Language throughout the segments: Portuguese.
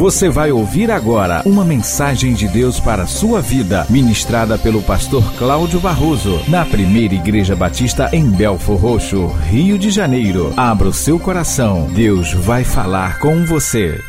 Você vai ouvir agora uma mensagem de Deus para a sua vida, ministrada pelo pastor Cláudio Barroso, na primeira Igreja Batista em Belfor Roxo, Rio de Janeiro. Abra o seu coração, Deus vai falar com você.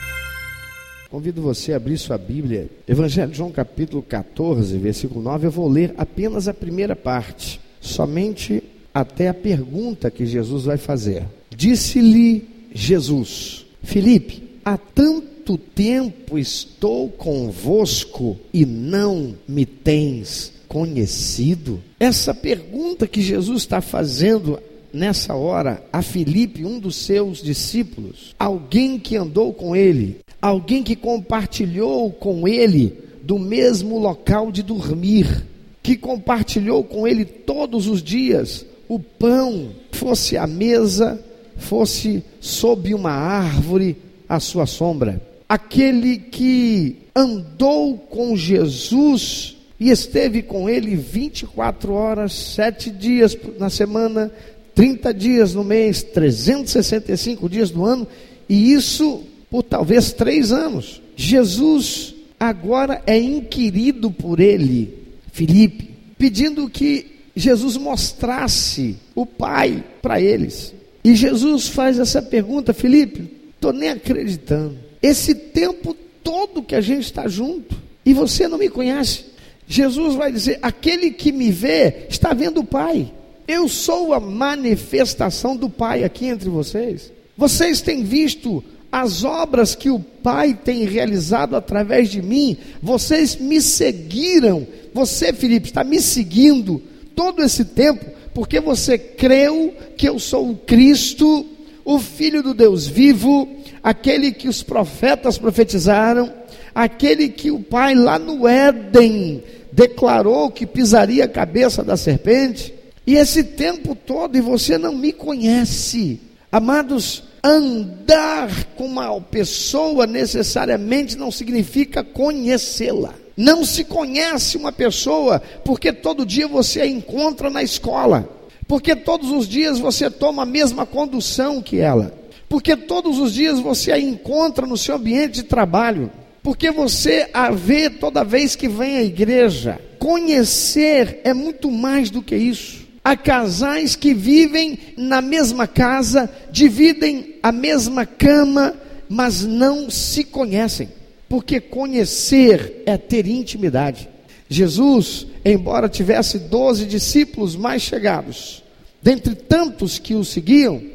Convido você a abrir sua Bíblia, Evangelho de João capítulo 14, versículo 9. Eu vou ler apenas a primeira parte, somente até a pergunta que Jesus vai fazer. Disse-lhe Jesus: Felipe, há tanto tempo estou convosco e não me tens conhecido? Essa pergunta que Jesus está fazendo nessa hora a Felipe, um dos seus discípulos, alguém que andou com ele, alguém que compartilhou com ele do mesmo local de dormir, que compartilhou com ele todos os dias o pão, fosse a mesa, fosse sob uma árvore a sua sombra. Aquele que andou com Jesus e esteve com ele 24 horas, 7 dias na semana, 30 dias no mês, 365 dias do ano, e isso por talvez três anos. Jesus agora é inquirido por ele, Felipe, pedindo que Jesus mostrasse o Pai para eles. E Jesus faz essa pergunta, Felipe, estou nem acreditando. Esse tempo todo que a gente está junto e você não me conhece. Jesus vai dizer: aquele que me vê está vendo o Pai. Eu sou a manifestação do Pai aqui entre vocês. Vocês têm visto as obras que o Pai tem realizado através de mim. Vocês me seguiram. Você, Felipe, está me seguindo todo esse tempo porque você creu que eu sou o Cristo, o Filho do Deus vivo, aquele que os profetas profetizaram, aquele que o Pai lá no Éden declarou que pisaria a cabeça da serpente, e esse tempo todo e você não me conhece. Amados, andar com uma pessoa necessariamente não significa conhecê-la. Não se conhece uma pessoa porque todo dia você a encontra na escola, porque todos os dias você toma a mesma condução que ela, porque todos os dias você a encontra no seu ambiente de trabalho, porque você a vê toda vez que vem à igreja. Conhecer é muito mais do que isso. Há casais que vivem na mesma casa, dividem a mesma cama, mas não se conhecem porque conhecer é ter intimidade. Jesus, embora tivesse doze discípulos mais chegados, dentre tantos que o seguiam,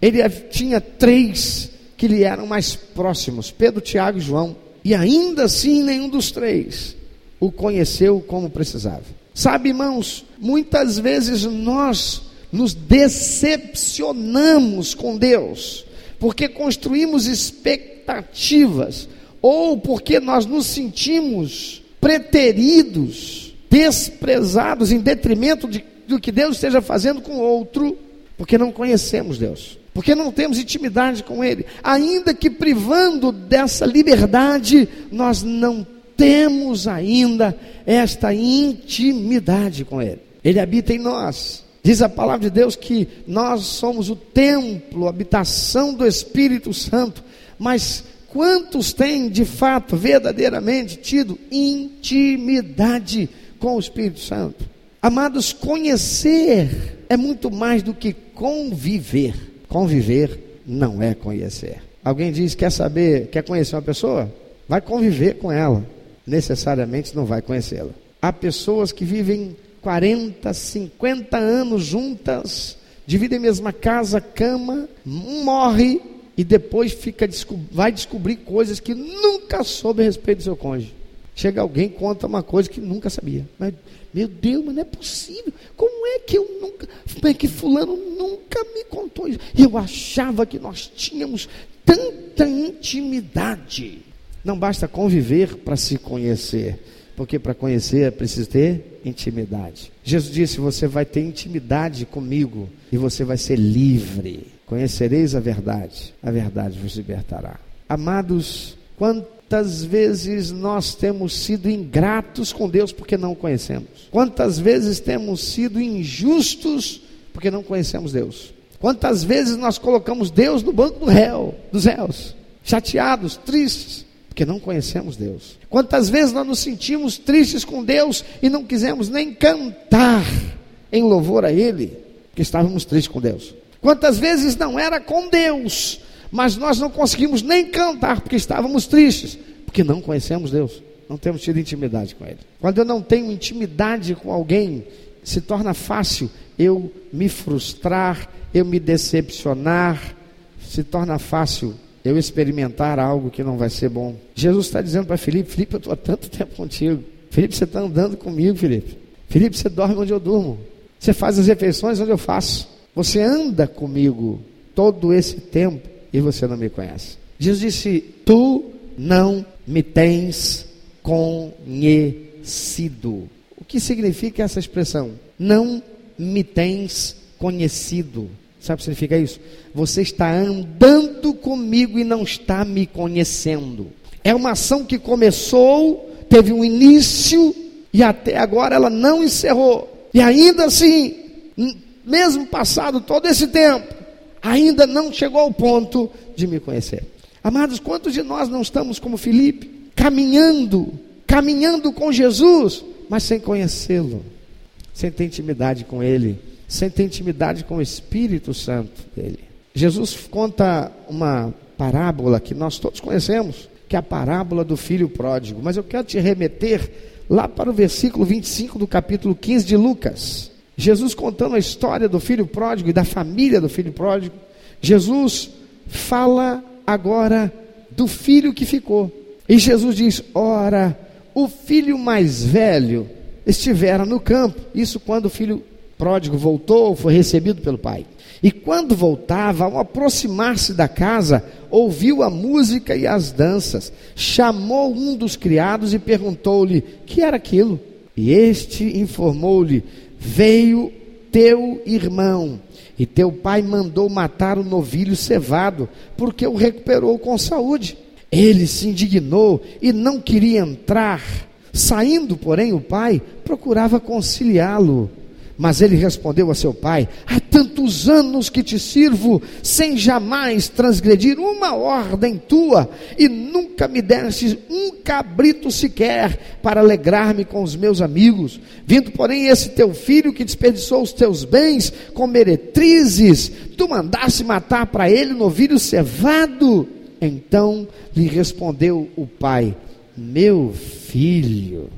ele tinha três que lhe eram mais próximos: Pedro, Tiago e João. E ainda assim, nenhum dos três o conheceu como precisava. Sabe, irmãos, muitas vezes nós nos decepcionamos com Deus, porque construímos expectativas ou porque nós nos sentimos preteridos, desprezados em detrimento de, do que Deus esteja fazendo com outro, porque não conhecemos Deus, porque não temos intimidade com Ele, ainda que privando dessa liberdade, nós não temos ainda esta intimidade com Ele. Ele habita em nós. Diz a palavra de Deus que nós somos o templo, a habitação do Espírito Santo, mas Quantos têm de fato, verdadeiramente tido intimidade com o Espírito Santo? Amados, conhecer é muito mais do que conviver. Conviver não é conhecer. Alguém diz: quer saber, quer conhecer uma pessoa? Vai conviver com ela. Necessariamente não vai conhecê-la. Há pessoas que vivem 40, 50 anos juntas, dividem a mesma casa, cama, um morre e depois fica vai descobrir coisas que nunca soube a respeito do seu cônjuge. Chega alguém conta uma coisa que nunca sabia. Mas, meu Deus, mas não é possível. Como é que eu nunca, como é que fulano nunca me contou isso? Eu achava que nós tínhamos tanta intimidade. Não basta conviver para se conhecer, porque para conhecer é preciso ter intimidade. Jesus disse: "Você vai ter intimidade comigo e você vai ser livre." Conhecereis a verdade, a verdade vos libertará. Amados, quantas vezes nós temos sido ingratos com Deus porque não o conhecemos? Quantas vezes temos sido injustos porque não conhecemos Deus? Quantas vezes nós colocamos Deus no banco do réu, dos réus, chateados, tristes, Porque não conhecemos Deus. Quantas vezes nós nos sentimos tristes com Deus e não quisemos nem cantar em louvor a Ele, porque estávamos tristes com Deus. Quantas vezes não era com Deus, mas nós não conseguimos nem cantar porque estávamos tristes, porque não conhecemos Deus, não temos tido intimidade com Ele. Quando eu não tenho intimidade com alguém, se torna fácil eu me frustrar, eu me decepcionar, se torna fácil eu experimentar algo que não vai ser bom. Jesus está dizendo para Felipe: Felipe, eu estou há tanto tempo contigo. Felipe, você está andando comigo, Felipe. Felipe, você dorme onde eu durmo. Você faz as refeições onde eu faço. Você anda comigo todo esse tempo e você não me conhece. Jesus disse: Tu não me tens conhecido. O que significa essa expressão? Não me tens conhecido. Sabe o que significa isso? Você está andando comigo e não está me conhecendo. É uma ação que começou, teve um início e até agora ela não encerrou. E ainda assim, mesmo passado todo esse tempo, ainda não chegou ao ponto de me conhecer. Amados, quantos de nós não estamos como Felipe, caminhando, caminhando com Jesus, mas sem conhecê-lo, sem ter intimidade com Ele, sem ter intimidade com o Espírito Santo dele? Jesus conta uma parábola que nós todos conhecemos, que é a parábola do filho pródigo, mas eu quero te remeter lá para o versículo 25 do capítulo 15 de Lucas. Jesus contando a história do filho pródigo e da família do filho pródigo. Jesus fala agora do filho que ficou. E Jesus diz: Ora, o filho mais velho estivera no campo. Isso quando o filho pródigo voltou, foi recebido pelo pai. E quando voltava, ao aproximar-se da casa, ouviu a música e as danças. Chamou um dos criados e perguntou-lhe: Que era aquilo? E este informou-lhe: Veio teu irmão, e teu pai mandou matar o novilho cevado, porque o recuperou com saúde. Ele se indignou e não queria entrar. Saindo, porém, o pai procurava conciliá-lo. Mas ele respondeu a seu pai: Há tantos anos que te sirvo, sem jamais transgredir uma ordem tua, e nunca me deste um cabrito sequer para alegrar-me com os meus amigos. Vindo, porém, esse teu filho que desperdiçou os teus bens com meretrizes, tu mandaste matar para ele um novilho cevado. Então lhe respondeu o pai: Meu filho,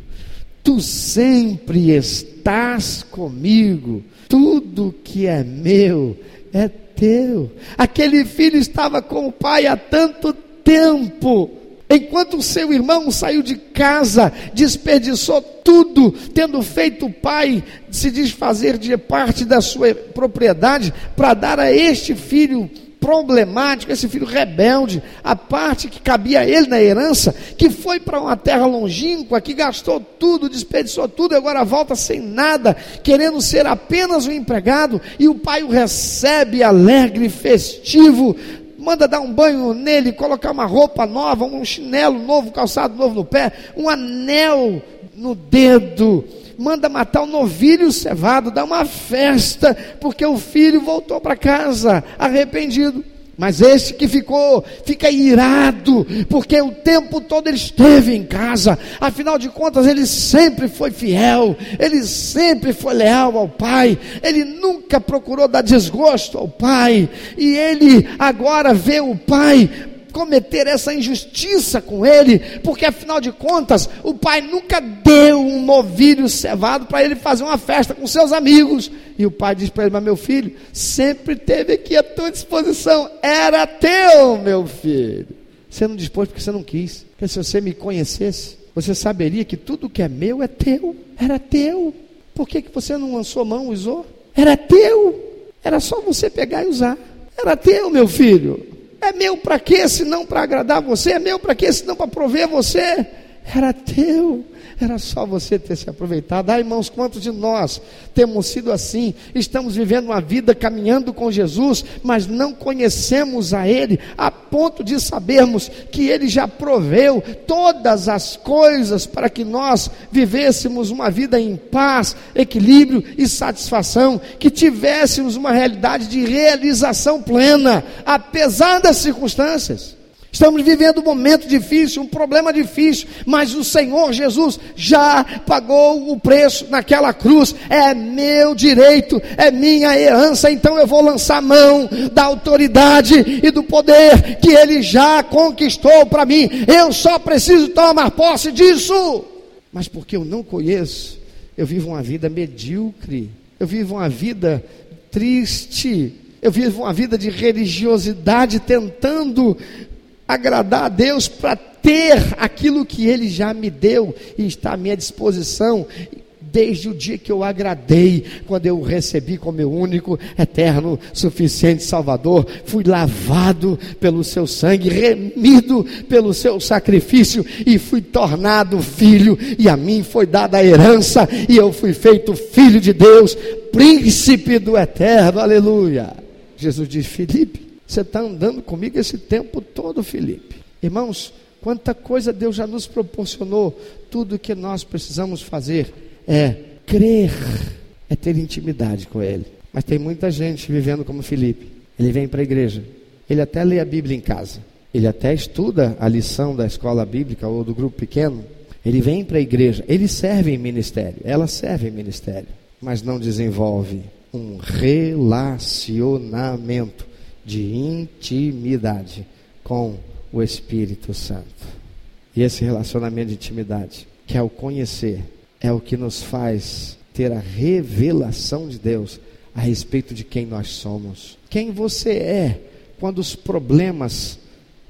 tu sempre estás estás comigo, tudo que é meu é teu. Aquele filho estava com o pai há tanto tempo. Enquanto o seu irmão saiu de casa, desperdiçou tudo, tendo feito o pai se desfazer de parte da sua propriedade para dar a este filho problemático, esse filho rebelde, a parte que cabia a ele na herança, que foi para uma terra longínqua, que gastou tudo, desperdiçou tudo, e agora volta sem nada, querendo ser apenas um empregado, e o pai o recebe alegre, festivo, manda dar um banho nele, colocar uma roupa nova, um chinelo novo, calçado novo no pé, um anel no dedo, manda matar o novilho cevado, dá uma festa, porque o filho voltou para casa arrependido. Mas este que ficou, fica irado, porque o tempo todo ele esteve em casa, afinal de contas ele sempre foi fiel, ele sempre foi leal ao pai, ele nunca procurou dar desgosto ao pai, e ele agora vê o pai cometer essa injustiça com ele, porque afinal de contas, o pai nunca deu um novilho cevado para ele fazer uma festa com seus amigos. E o pai diz para ele: Mas meu filho, sempre teve aqui à tua disposição, era teu, meu filho. Você não dispôs porque você não quis, porque se você me conhecesse, você saberia que tudo que é meu é teu, era teu. Por que, que você não lançou mão usou? Era teu, era só você pegar e usar. Era teu, meu filho. É meu para quê, se não para agradar você? É meu para quê, se não para prover você? Era teu. Era só você ter se aproveitado. Ah, irmãos, quantos de nós temos sido assim? Estamos vivendo uma vida caminhando com Jesus, mas não conhecemos a Ele a ponto de sabermos que Ele já proveu todas as coisas para que nós vivêssemos uma vida em paz, equilíbrio e satisfação, que tivéssemos uma realidade de realização plena, apesar das circunstâncias. Estamos vivendo um momento difícil, um problema difícil, mas o Senhor Jesus já pagou o preço naquela cruz. É meu direito, é minha herança, então eu vou lançar mão da autoridade e do poder que ele já conquistou para mim. Eu só preciso tomar posse disso. Mas porque eu não conheço, eu vivo uma vida medíocre, eu vivo uma vida triste, eu vivo uma vida de religiosidade tentando agradar a Deus para ter aquilo que Ele já me deu e está à minha disposição. Desde o dia que eu agradei, quando eu o recebi como meu único, eterno, suficiente Salvador, fui lavado pelo seu sangue, remido pelo seu sacrifício e fui tornado filho, e a mim foi dada a herança, e eu fui feito filho de Deus, príncipe do eterno, aleluia. Jesus diz: Felipe, você está andando comigo esse tempo todo, Felipe. Irmãos, quanta coisa Deus já nos proporcionou. Tudo o que nós precisamos fazer é crer, é ter intimidade com Ele. Mas tem muita gente vivendo como Felipe. Ele vem para a igreja, ele até lê a Bíblia em casa, ele até estuda a lição da escola bíblica ou do grupo pequeno. Ele vem para a igreja, ele serve em ministério, ela serve em ministério, mas não desenvolve um relacionamento de intimidade com o Espírito Santo. E esse relacionamento de intimidade, que é o conhecer, é o que nos faz ter a revelação de Deus a respeito de quem nós somos. Quem você é quando os problemas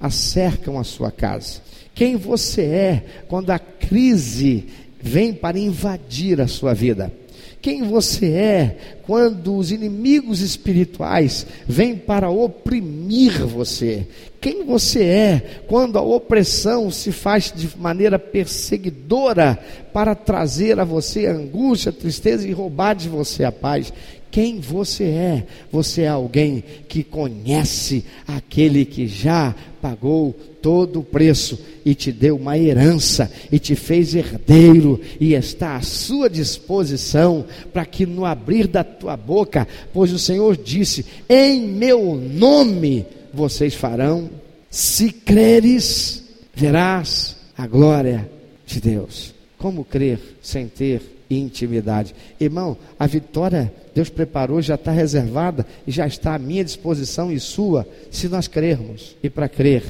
acercam a sua casa. Quem você é quando a crise vem para invadir a sua vida quem você é quando os inimigos espirituais vêm para oprimir você, quem você é quando a opressão se faz de maneira perseguidora para trazer a você angústia, tristeza e roubar de você a paz. Quem você é? Você é alguém que conhece aquele que já pagou todo o preço e te deu uma herança e te fez herdeiro e está à sua disposição para que no abrir da tua boca, pois o Senhor disse: "Em meu nome vocês farão, se creres, verás a glória de Deus". Como crer sem ter intimidade? Irmão, a vitória Deus preparou, já está reservada e já está à minha disposição e sua, se nós crermos. E para crer,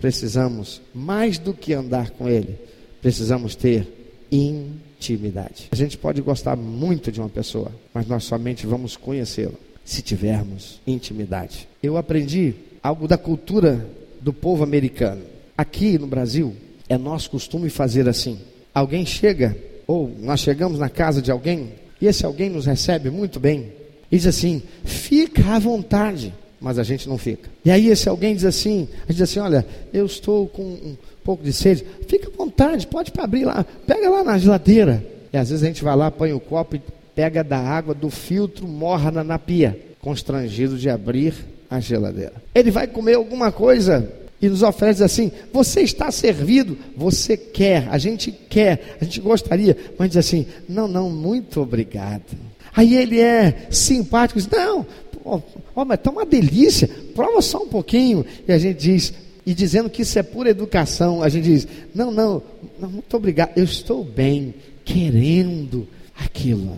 precisamos, mais do que andar com Ele, precisamos ter intimidade. A gente pode gostar muito de uma pessoa, mas nós somente vamos conhecê-la se tivermos intimidade. Eu aprendi algo da cultura do povo americano. Aqui no Brasil, é nosso costume fazer assim: alguém chega, ou nós chegamos na casa de alguém, e esse alguém nos recebe muito bem, e diz assim: fica à vontade mas a gente não fica. E aí esse alguém diz assim, a diz assim, olha, eu estou com um pouco de sede, fica à vontade, pode para abrir lá, pega lá na geladeira. E às vezes a gente vai lá, põe o copo e pega da água do filtro, morna na pia, constrangido de abrir a geladeira. Ele vai comer alguma coisa e nos oferece assim: você está servido, você quer, a gente quer, a gente gostaria, mas diz assim: não, não, muito obrigado. Aí ele é simpático, diz: não, ó, oh, mas está uma delícia, prova só um pouquinho. E a gente diz, e dizendo que isso é pura educação, a gente diz, não, não, não muito obrigado, eu estou bem, querendo aquilo.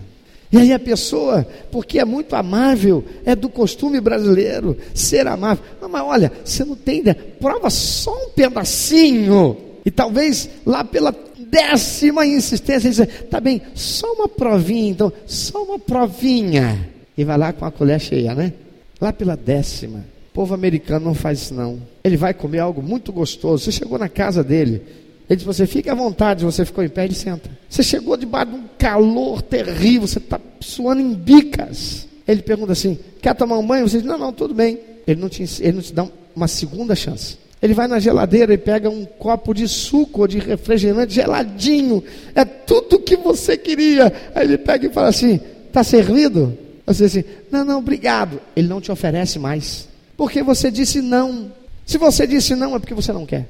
E aí a pessoa, porque é muito amável, é do costume brasileiro ser amável. Não, mas olha, você não tem ideia, prova só um pedacinho. E talvez lá pela décima insistência, dizer, tá bem, só uma provinha, então, só uma provinha e vai lá com a colher cheia, né? Lá pela décima. O povo americano não faz isso não. Ele vai comer algo muito gostoso. Você chegou na casa dele, ele diz: Você fica à vontade, você ficou em pé, ele senta. Você chegou debaixo de um calor terrível, você está suando em bicas. Ele pergunta assim: Quer tomar um banho? Você diz: Não, não, tudo bem. Ele não te, ele não te dá uma segunda chance. Ele vai na geladeira e pega um copo de suco ou de refrigerante geladinho. É tudo que você queria. Aí ele pega e fala assim: Está servido? Você diz assim, não, não, obrigado. Ele não te oferece mais. Porque você disse não. Se você disse não, é porque você não quer.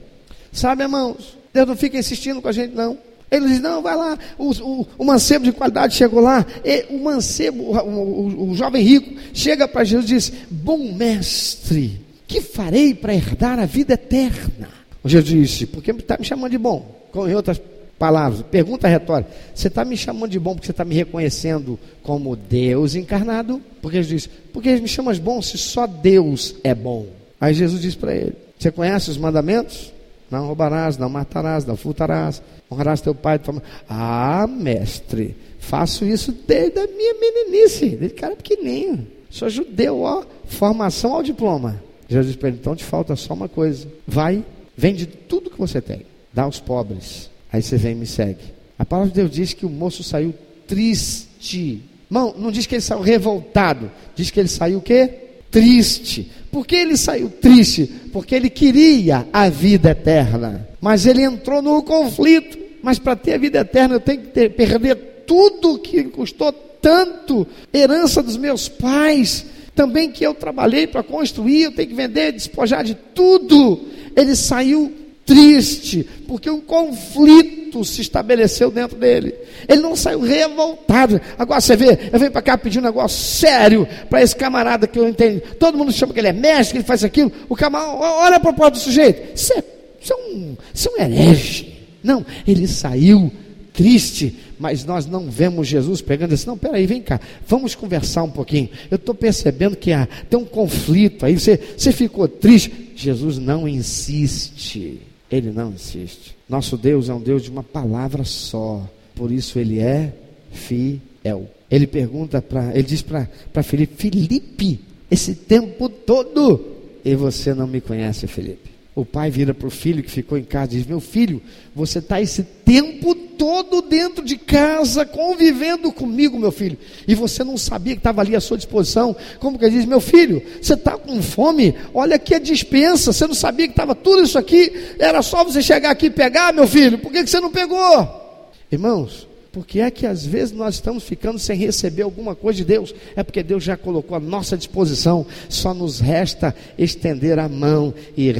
Sabe, irmãos? Deus não fica insistindo com a gente, não. Ele diz, não, vai lá. O, o, o mancebo de qualidade chegou lá. E o mancebo, o, o, jovem rico, chega para Jesus e diz: Bom mestre, Que farei para herdar a vida eterna? Jesus disse: Porque está me chamando de bom. Com outras palavras, pergunta retórica: Você está me chamando de bom porque você está me reconhecendo como Deus encarnado? Porque Jesus disse: Porque me chamas bom se só Deus é bom. Aí Jesus disse para ele: Você conhece os mandamentos? Não roubarás, não matarás, não furtarás, honrarás teu pai tua. Ah, mestre, faço isso desde a minha meninice, desde cara pequenininho. Sou judeu, ó, formação ao diploma. Jesus disse Então te falta só uma coisa. Vai, vende tudo que você tem, dá aos pobres. Aí você vem e me segue. A palavra de Deus diz que o moço saiu triste. Não, não diz que ele saiu revoltado, diz que ele saiu o quê? Triste. Por que ele saiu triste? Porque ele queria a vida eterna. Mas ele entrou no conflito. Mas para ter a vida eterna eu tenho que ter, perder tudo que custou tanto, herança dos meus pais, também que eu trabalhei para construir, eu tenho que vender, despojar de tudo. Ele saiu triste, porque um conflito se estabeleceu dentro dele. Ele não saiu revoltado. Agora você vê, eu venho para cá pedir um negócio sério para esse camarada que eu entendo. Todo mundo chama que ele é mestre, que ele faz aquilo. O camarada, olha a proposta do sujeito. Isso é, isso é, um, isso é um herege. Não, ele saiu triste, mas nós não vemos Jesus pegando assim, não, peraí, vem cá, vamos conversar um pouquinho. Eu estou percebendo que há, tem um conflito aí, você, você ficou triste. Jesus não insiste. Ele não insiste. Nosso Deus é um Deus de uma palavra só. Por isso ele é fiel. Ele pergunta para, ele diz para Felipe, Felipe, esse tempo todo, e você não me conhece, Felipe. O pai vira para o filho que ficou em casa e diz: Meu filho, você está esse tempo todo dentro de casa, convivendo comigo, meu filho, e você não sabia que estava ali à sua disposição. Como que ele diz: Meu filho, você está com fome? Olha aqui a dispensa. Você não sabia que estava tudo isso aqui? Era só você chegar aqui e pegar, meu filho. Por que, que você não pegou? Irmãos, porque é que às vezes nós estamos ficando sem receber alguma coisa de Deus? É porque Deus já colocou à nossa disposição, só nos resta estender a mão e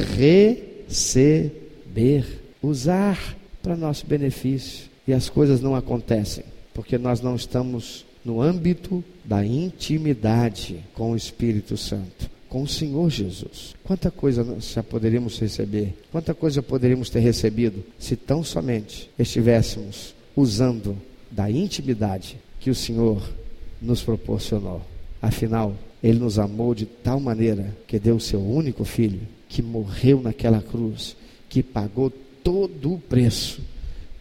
receber, usar para nosso benefício. E as coisas não acontecem, porque nós não estamos no âmbito da intimidade com o Espírito Santo, com o Senhor Jesus. Quanta coisa nós já poderíamos receber, quanta coisa poderíamos ter recebido se tão somente estivéssemos usando da intimidade que o Senhor nos proporcionou. Afinal, Ele nos amou de tal maneira que deu o seu único filho, que morreu naquela cruz, que pagou todo o preço,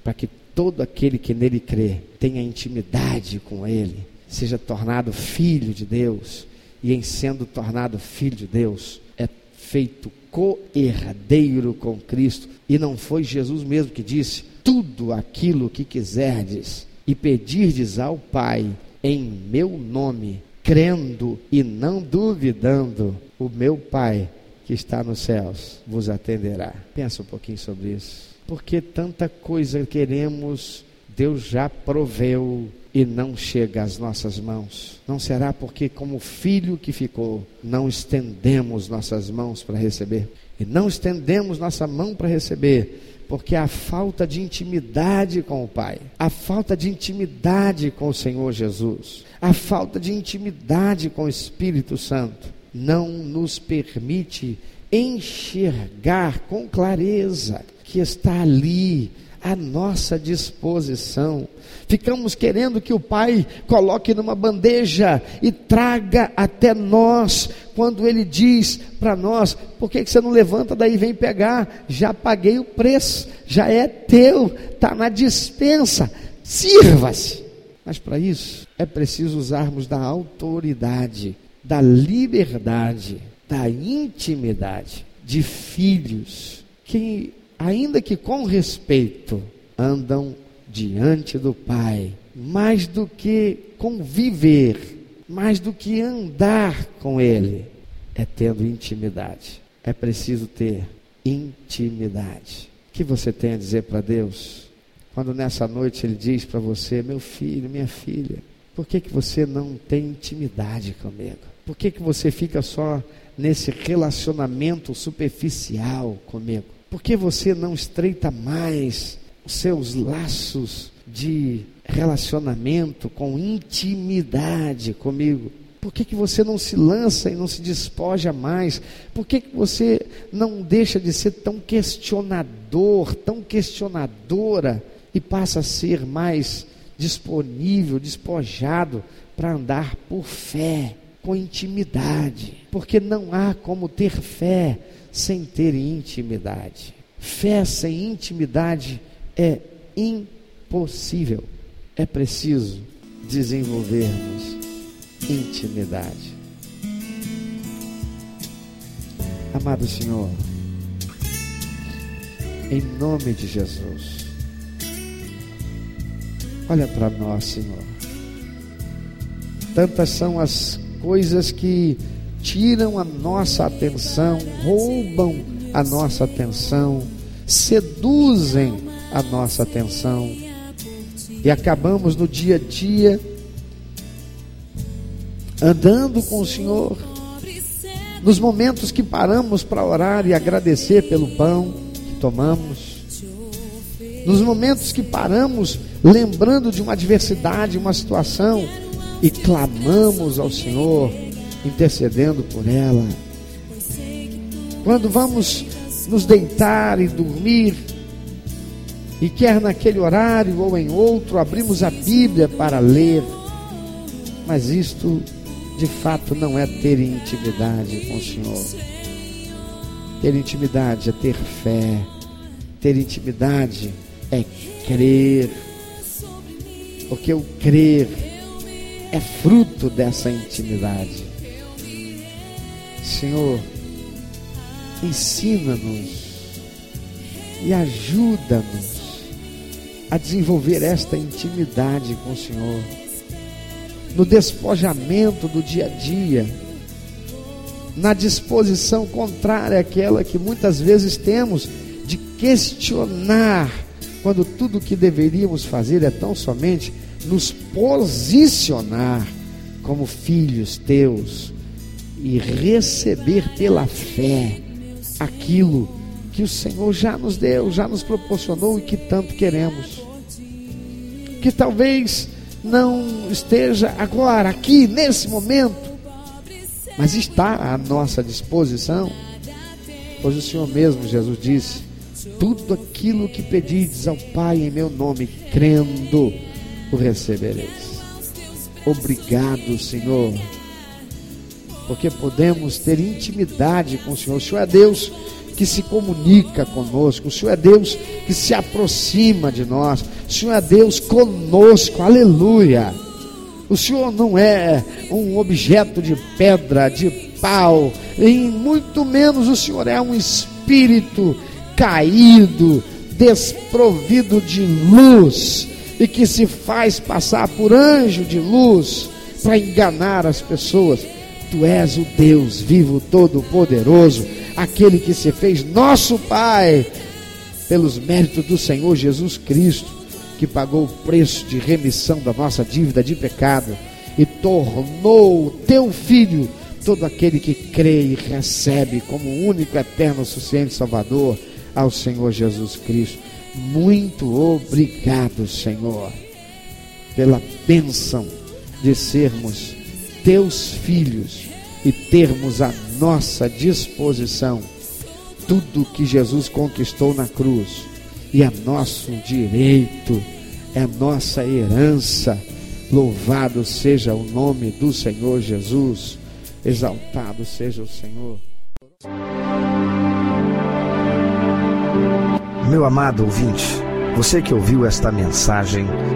para que todo aquele que nele crê tenha intimidade com Ele, seja tornado filho de Deus, e em sendo tornado filho de Deus, é feito co-herdeiro com Cristo. E não foi Jesus mesmo que disse: tudo aquilo que quiserdes e pedirdes ao Pai em meu nome, crendo e não duvidando, o meu Pai que está nos céus vos atenderá. Pensa um pouquinho sobre isso. Porque tanta coisa queremos, Deus já proveu e não chega às nossas mãos. Não será porque, como filho que ficou, não estendemos nossas mãos para receber? E não estendemos nossa mão para receber, porque a falta de intimidade com o Pai, a falta de intimidade com o Senhor Jesus, a falta de intimidade com o Espírito Santo, não nos permite enxergar com clareza que está ali à nossa disposição. Ficamos querendo que o Pai coloque numa bandeja e traga até nós, quando Ele diz para nós: por que, que você não levanta daí e vem pegar? Já paguei o preço, já é teu, está na dispensa, sirva-se. Mas para isso é preciso usarmos da autoridade, da liberdade, da intimidade de filhos que ainda que com respeito, andam diante do Pai, mais do que conviver, mais do que andar com Ele, é tendo intimidade. É preciso ter intimidade. O que você tem a dizer para Deus? Quando nessa noite Ele diz para você, meu filho, minha filha, por que, que você não tem intimidade comigo? Por que, que você fica só nesse relacionamento superficial comigo? Por que você não estreita mais os seus laços de relacionamento com intimidade comigo? Por que, que você não se lança e não se despoja mais? Por que, que você não deixa de ser tão questionador, tão questionadora e passa a ser mais disponível, despojado para andar por fé, com intimidade? Porque não há como ter fé sem ter intimidade. Fé sem intimidade é impossível. É preciso desenvolvermos intimidade. Amado Senhor, em nome de Jesus, olha para nós, Senhor. Tantas são as coisas que tiram a nossa atenção, roubam a nossa atenção, seduzem a nossa atenção. E acabamos no dia a dia andando com o Senhor, nos momentos que paramos para orar e agradecer pelo pão que tomamos, nos momentos que paramos lembrando de uma adversidade, uma situação e clamamos ao Senhor, intercedendo por ela. Quando vamos nos deitar e dormir, e quer naquele horário ou em outro, abrimos a Bíblia para ler, mas isto de fato não é ter intimidade com o Senhor. Ter intimidade é ter fé. Ter intimidade é crer. Porque o crer é fruto dessa intimidade. Senhor, ensina-nos e ajuda-nos a desenvolver esta intimidade com o Senhor. No despojamento do dia a dia, na disposição contrária àquela que muitas vezes temos de questionar, quando tudo o que deveríamos fazer é tão somente nos posicionar como filhos teus e receber pela fé aquilo que o Senhor já nos deu, já nos proporcionou e que tanto queremos. Que talvez não esteja agora, aqui, nesse momento, mas está à nossa disposição, pois o Senhor mesmo, Jesus disse: Tudo aquilo que pedides ao Pai em meu nome, crendo, o recebereis. Obrigado, Senhor, porque podemos ter intimidade com o Senhor. O Senhor é Deus que se comunica conosco, o Senhor é Deus que se aproxima de nós, o Senhor é Deus conosco, aleluia. O Senhor não é um objeto de pedra, de pau, e muito menos o Senhor é um espírito caído, desprovido de luz e que se faz passar por anjo de luz para enganar as pessoas. Tu és o Deus vivo, todo-poderoso aquele que se fez nosso Pai, pelos méritos do Senhor Jesus Cristo, que pagou o preço de remissão da nossa dívida de pecado e tornou teu filho todo aquele que crê e recebe como único, eterno, suficiente Salvador ao Senhor Jesus Cristo. Muito obrigado, Senhor, pela bênção de sermos teus filhos e termos a nossa disposição tudo que Jesus conquistou na cruz e é nosso direito, é nossa herança. Louvado seja o nome do Senhor Jesus, exaltado seja o Senhor. Meu amado ouvinte, você que ouviu esta mensagem,